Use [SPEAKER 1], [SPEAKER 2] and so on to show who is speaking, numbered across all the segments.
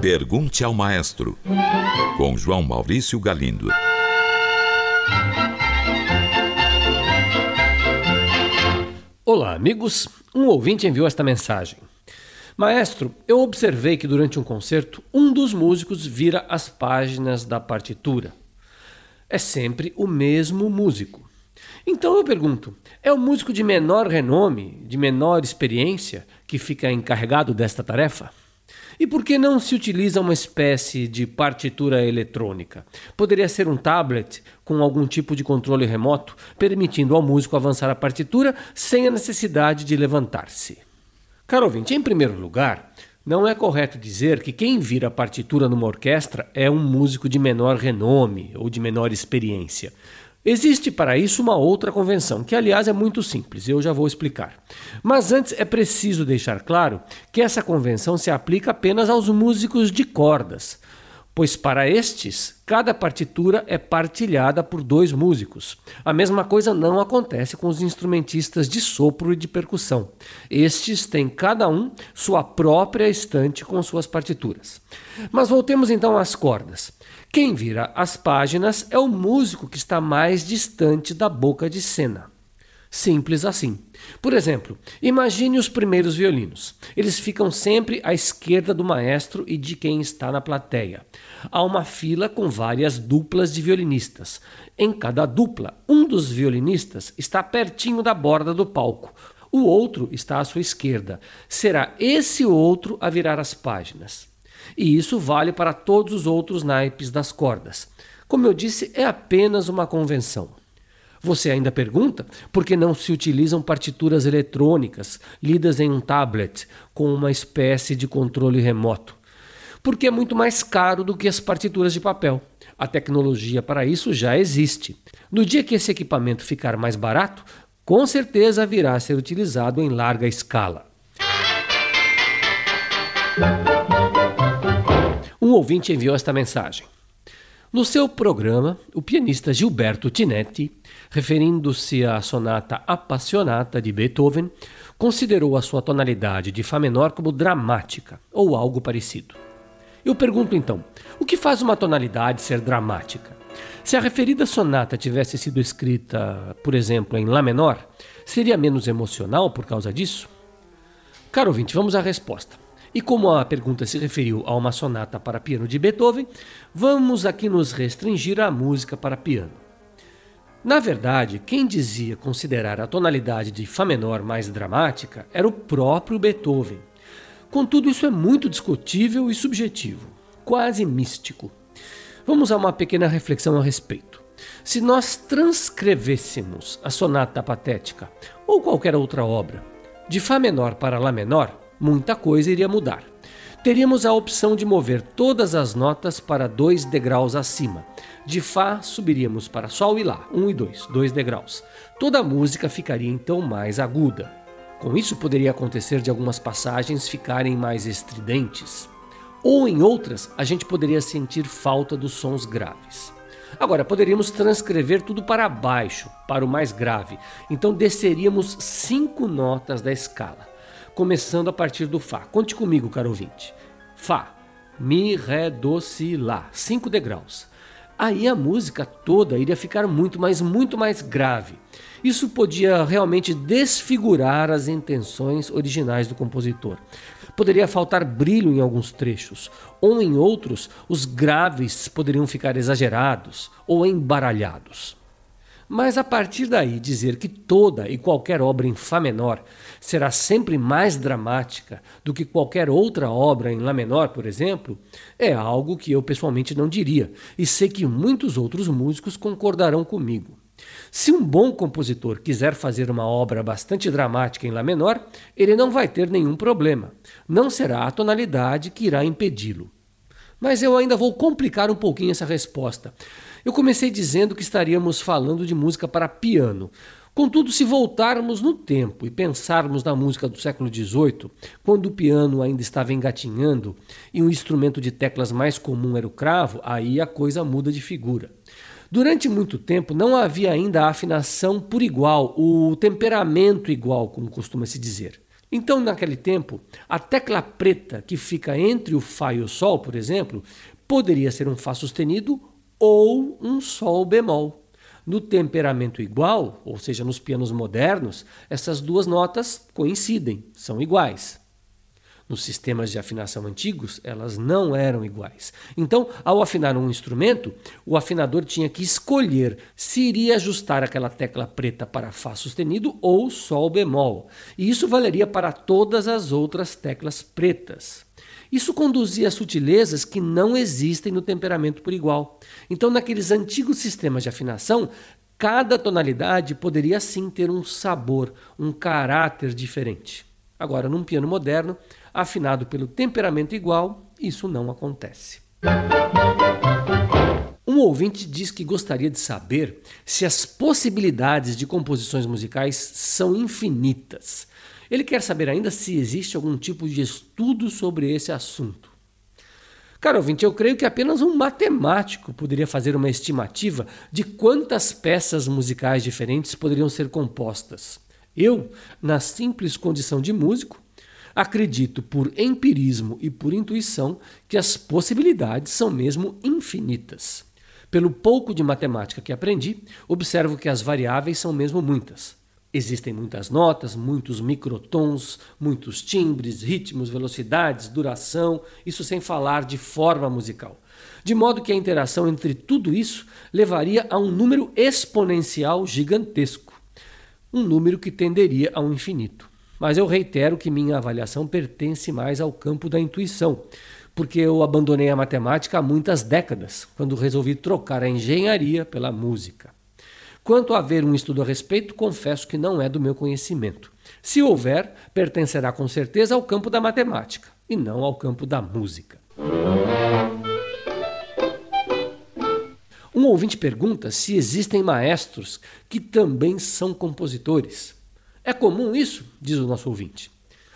[SPEAKER 1] Pergunte ao Maestro, com João Maurício Galindo.
[SPEAKER 2] Olá, amigos. Um ouvinte enviou esta mensagem. Maestro, eu observei que durante um concerto, um dos músicos vira as páginas da partitura. É sempre o mesmo músico. Então eu pergunto: é o músico de menor renome, de menor experiência, que fica encarregado desta tarefa? E por que não se utiliza uma espécie de partitura eletrônica? Poderia ser um tablet com algum tipo de controle remoto, permitindo ao músico avançar a partitura sem a necessidade de levantar-se. Caro ouvinte, em primeiro lugar, não é correto dizer que quem vira a partitura numa orquestra é um músico de menor renome ou de menor experiência. Existe para isso uma outra convenção, que aliás é muito simples, eu já vou explicar. Mas antes é preciso deixar claro que essa convenção se aplica apenas aos músicos de cordas, pois para estes, cada partitura é partilhada por dois músicos. A mesma coisa não acontece com os instrumentistas de sopro e de percussão. Estes têm cada um sua própria estante com suas partituras. Mas voltemos então às cordas. Quem vira as páginas é o músico que está mais distante da boca de cena. Simples assim. Por exemplo, imagine os primeiros violinos. Eles ficam sempre à esquerda do maestro e de quem está na plateia. Há uma fila com várias duplas de violinistas. Em cada dupla, um dos violinistas está pertinho da borda do palco. O outro está à sua esquerda. Será esse outro a virar as páginas. E isso vale para todos os outros naipes das cordas. Como eu disse, é apenas uma convenção. Você ainda pergunta por que não se utilizam partituras eletrônicas lidas em um tablet com uma espécie de controle remoto? Porque é muito mais caro do que as partituras de papel. A tecnologia para isso já existe. No dia que esse equipamento ficar mais barato, com certeza virá a ser utilizado em larga escala. Um ouvinte enviou esta mensagem. No seu programa, o pianista Gilberto Tinetti, referindo-se à sonata Appassionata de Beethoven, considerou a sua tonalidade de Fá menor como dramática ou algo parecido. Eu pergunto então: o que faz uma tonalidade ser dramática? Se a referida sonata tivesse sido escrita, por exemplo, em Lá menor, seria menos emocional por causa disso? Caro ouvinte, vamos à resposta. E como a pergunta se referiu a uma sonata para piano de Beethoven, vamos aqui nos restringir à música para piano. Na verdade, quem dizia considerar a tonalidade de Fá menor mais dramática era o próprio Beethoven. Contudo, isso é muito discutível e subjetivo, quase místico. Vamos a uma pequena reflexão a respeito. Se nós transcrevêssemos a sonata patética ou qualquer outra obra de Fá menor para Lá menor, muita coisa iria mudar. Teríamos a opção de mover todas as notas para dois degraus acima. De Fá subiríamos para Sol e Lá, um e dois, dois degraus. Toda a música ficaria então mais aguda. Com isso, poderia acontecer de algumas passagens ficarem mais estridentes. Ou em outras, a gente poderia sentir falta dos sons graves. Agora, poderíamos transcrever tudo para baixo, para o mais grave. Então, desceríamos cinco notas da escala começando a partir do Fá. Conte comigo, caro ouvinte. Fá, Mi, Ré, Do, Si, Lá. Cinco degraus. Aí a música toda iria ficar muito, mas muito mais grave. Isso podia realmente desfigurar as intenções originais do compositor. Poderia faltar brilho em alguns trechos, ou em outros, os graves poderiam ficar exagerados ou embaralhados. Mas a partir daí dizer que toda e qualquer obra em Fá menor será sempre mais dramática do que qualquer outra obra em Lá menor, por exemplo, é algo que eu pessoalmente não diria, e sei que muitos outros músicos concordarão comigo. Se um bom compositor quiser fazer uma obra bastante dramática em Lá menor, ele não vai ter nenhum problema. Não será a tonalidade que irá impedi-lo. Mas eu ainda vou complicar um pouquinho essa resposta. Eu comecei dizendo que estaríamos falando de música para piano. Contudo, se voltarmos no tempo e pensarmos na música do século XVIII, quando o piano ainda estava engatinhando e o instrumento de teclas mais comum era o cravo, aí a coisa muda de figura. Durante muito tempo não havia ainda a afinação por igual, o temperamento igual, como costuma se dizer. Então, naquele tempo, a tecla preta que fica entre o Fá e o Sol, por exemplo, poderia ser um Fá sustenido ou um Sol bemol. No temperamento igual, ou seja, nos pianos modernos, essas duas notas coincidem, são iguais. Nos sistemas de afinação antigos, elas não eram iguais. Então, ao afinar um instrumento, o afinador tinha que escolher se iria ajustar aquela tecla preta para Fá sustenido ou Sol bemol. E isso valeria para todas as outras teclas pretas. Isso conduzia a sutilezas que não existem no temperamento por igual. Então, naqueles antigos sistemas de afinação, cada tonalidade poderia sim ter um sabor, um caráter diferente. Agora, num piano moderno, afinado pelo temperamento igual, isso não acontece. Um ouvinte diz que gostaria de saber se as possibilidades de composições musicais são infinitas. Ele quer saber ainda se existe algum tipo de estudo sobre esse assunto. Caro ouvinte, eu creio que apenas um matemático poderia fazer uma estimativa de quantas peças musicais diferentes poderiam ser compostas. Eu, na simples condição de músico, Acredito por empirismo e por intuição que as possibilidades são mesmo infinitas. Pelo pouco de matemática que aprendi, observo que as variáveis são mesmo muitas. Existem muitas notas, muitos microtons, muitos timbres, ritmos, velocidades, duração, isso sem falar de forma musical. De modo que a interação entre tudo isso levaria a um número exponencial gigantesco, um número que tenderia ao infinito. Mas eu reitero que minha avaliação pertence mais ao campo da intuição, porque eu abandonei a matemática há muitas décadas, quando resolvi trocar a engenharia pela música. Quanto a haver um estudo a respeito, confesso que não é do meu conhecimento. Se houver, pertencerá com certeza ao campo da matemática e não ao campo da música. Um ouvinte pergunta se existem maestros que também são compositores. É comum isso? diz o nosso ouvinte.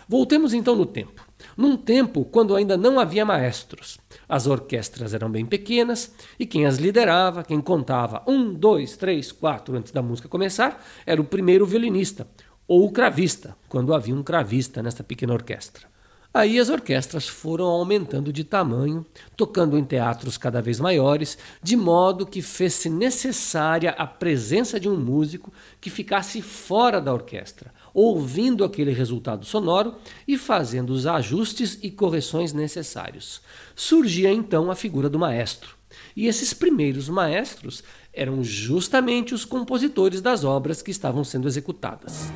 [SPEAKER 2] Voltemos então no tempo. Num tempo quando ainda não havia maestros. As orquestras eram bem pequenas e quem as liderava, quem contava um, dois, três, quatro antes da música começar, era o primeiro violinista, ou o cravista, quando havia um cravista nesta pequena orquestra. Aí as orquestras foram aumentando de tamanho, tocando em teatros cada vez maiores, de modo que fez-se necessária a presença de um músico que ficasse fora da orquestra, ouvindo aquele resultado sonoro e fazendo os ajustes e correções necessários. Surgia então a figura do maestro. E esses primeiros maestros eram justamente os compositores das obras que estavam sendo executadas.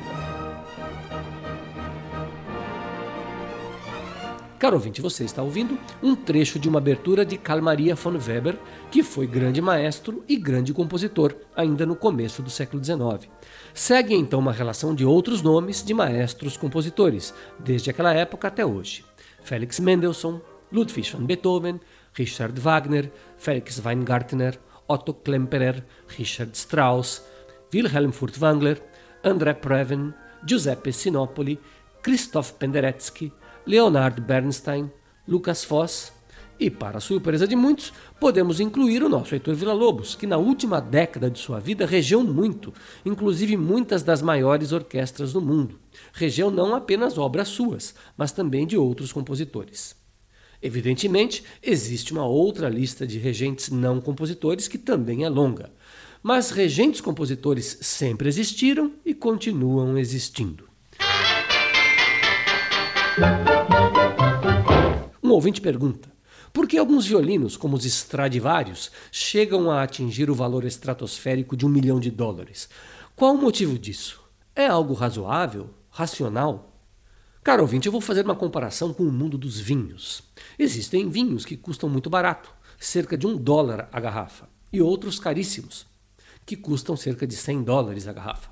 [SPEAKER 2] Caro ouvinte, você está ouvindo um trecho de uma abertura de Carl Maria von Weber, que foi grande maestro e grande compositor, ainda no começo do século XIX. Segue então uma relação de outros nomes de maestros compositores, desde aquela época até hoje. Felix Mendelssohn, Ludwig van Beethoven, Richard Wagner, Felix Weingartner, Otto Klemperer, Richard Strauss, Wilhelm Furtwängler, André Previn, Giuseppe Sinopoli, Christoph Penderecki, Leonard Bernstein, Lucas Foss e, para surpresa de muitos, podemos incluir o nosso Heitor Villa-Lobos, que na última década de sua vida regeu muito, inclusive muitas das maiores orquestras do mundo. Regeu não apenas obras suas, mas também de outros compositores. Evidentemente, existe uma outra lista de regentes não compositores que também é longa. Mas regentes compositores sempre existiram e continuam existindo. Um ouvinte pergunta: por que alguns violinos, como os Stradivarius, chegam a atingir o valor estratosférico de um milhão de dólares? Qual o motivo disso? É algo razoável? Racional? Caro ouvinte, eu vou fazer uma comparação com o mundo dos vinhos. Existem vinhos que custam muito barato, cerca de um dólar a garrafa, e outros caríssimos, que custam cerca de 100 dólares a garrafa.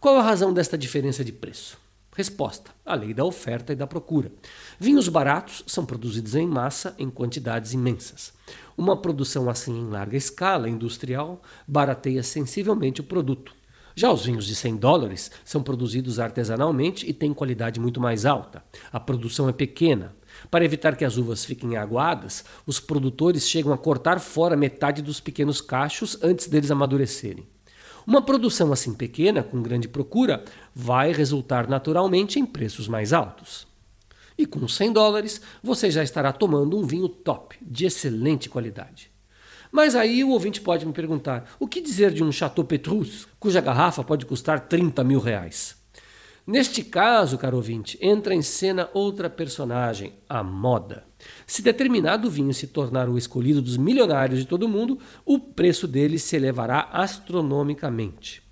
[SPEAKER 2] Qual a razão desta diferença de preço? Resposta: a lei da oferta e da procura. Vinhos baratos são produzidos em massa em quantidades imensas. Uma produção assim em larga escala industrial barateia sensivelmente o produto. Já os vinhos de 100 dólares são produzidos artesanalmente e têm qualidade muito mais alta. A produção é pequena. Para evitar que as uvas fiquem aguadas, os produtores chegam a cortar fora metade dos pequenos cachos antes deles amadurecerem. Uma produção assim pequena, com grande procura, vai resultar naturalmente em preços mais altos. E com 100 dólares, você já estará tomando um vinho top, de excelente qualidade. Mas aí o ouvinte pode me perguntar: o que dizer de um Chateau Petrus, cuja garrafa pode custar 30 mil reais? Neste caso, caro ouvinte, entra em cena outra personagem, a moda. Se determinado vinho se tornar o escolhido dos milionários de todo o mundo, o preço dele se elevará astronomicamente.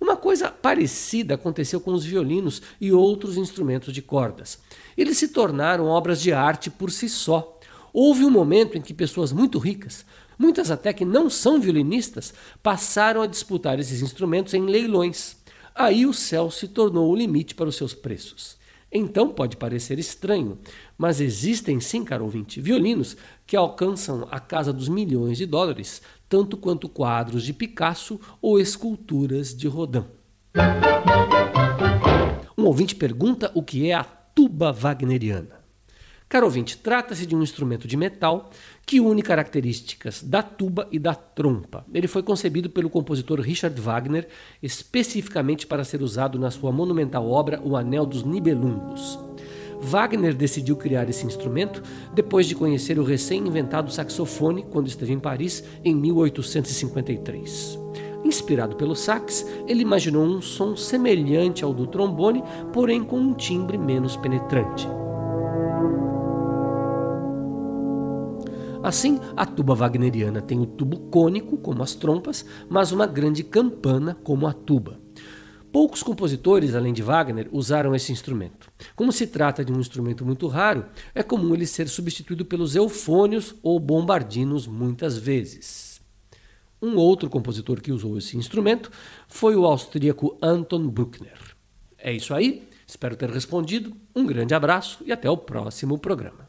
[SPEAKER 2] Uma coisa parecida aconteceu com os violinos e outros instrumentos de cordas. Eles se tornaram obras de arte por si só. Houve um momento em que pessoas muito ricas, muitas até que não são violinistas, passaram a disputar esses instrumentos em leilões. Aí o céu se tornou o limite para os seus preços. Então pode parecer estranho, mas existem sim, caro ouvinte, violinos que alcançam a casa dos milhões de dólares, tanto quanto quadros de Picasso ou esculturas de Rodin. Um ouvinte pergunta o que é a tuba wagneriana. Caro ouvinte, trata-se de um instrumento de metal que une características da tuba e da trompa. Ele foi concebido pelo compositor Richard Wagner especificamente para ser usado na sua monumental obra O Anel dos Nibelungos. Wagner decidiu criar esse instrumento depois de conhecer o recém-inventado saxofone quando esteve em Paris em 1853. Inspirado pelo sax, ele imaginou um som semelhante ao do trombone, porém com um timbre menos penetrante. Assim, a tuba wagneriana tem o tubo cônico, como as trompas, mas uma grande campana, como a tuba. Poucos compositores, além de Wagner, usaram esse instrumento. Como se trata de um instrumento muito raro, é comum ele ser substituído pelos eufônios ou bombardinos muitas vezes. Um outro compositor que usou esse instrumento foi o austríaco Anton Bruckner. É isso aí, espero ter respondido. Um grande abraço e até o próximo programa.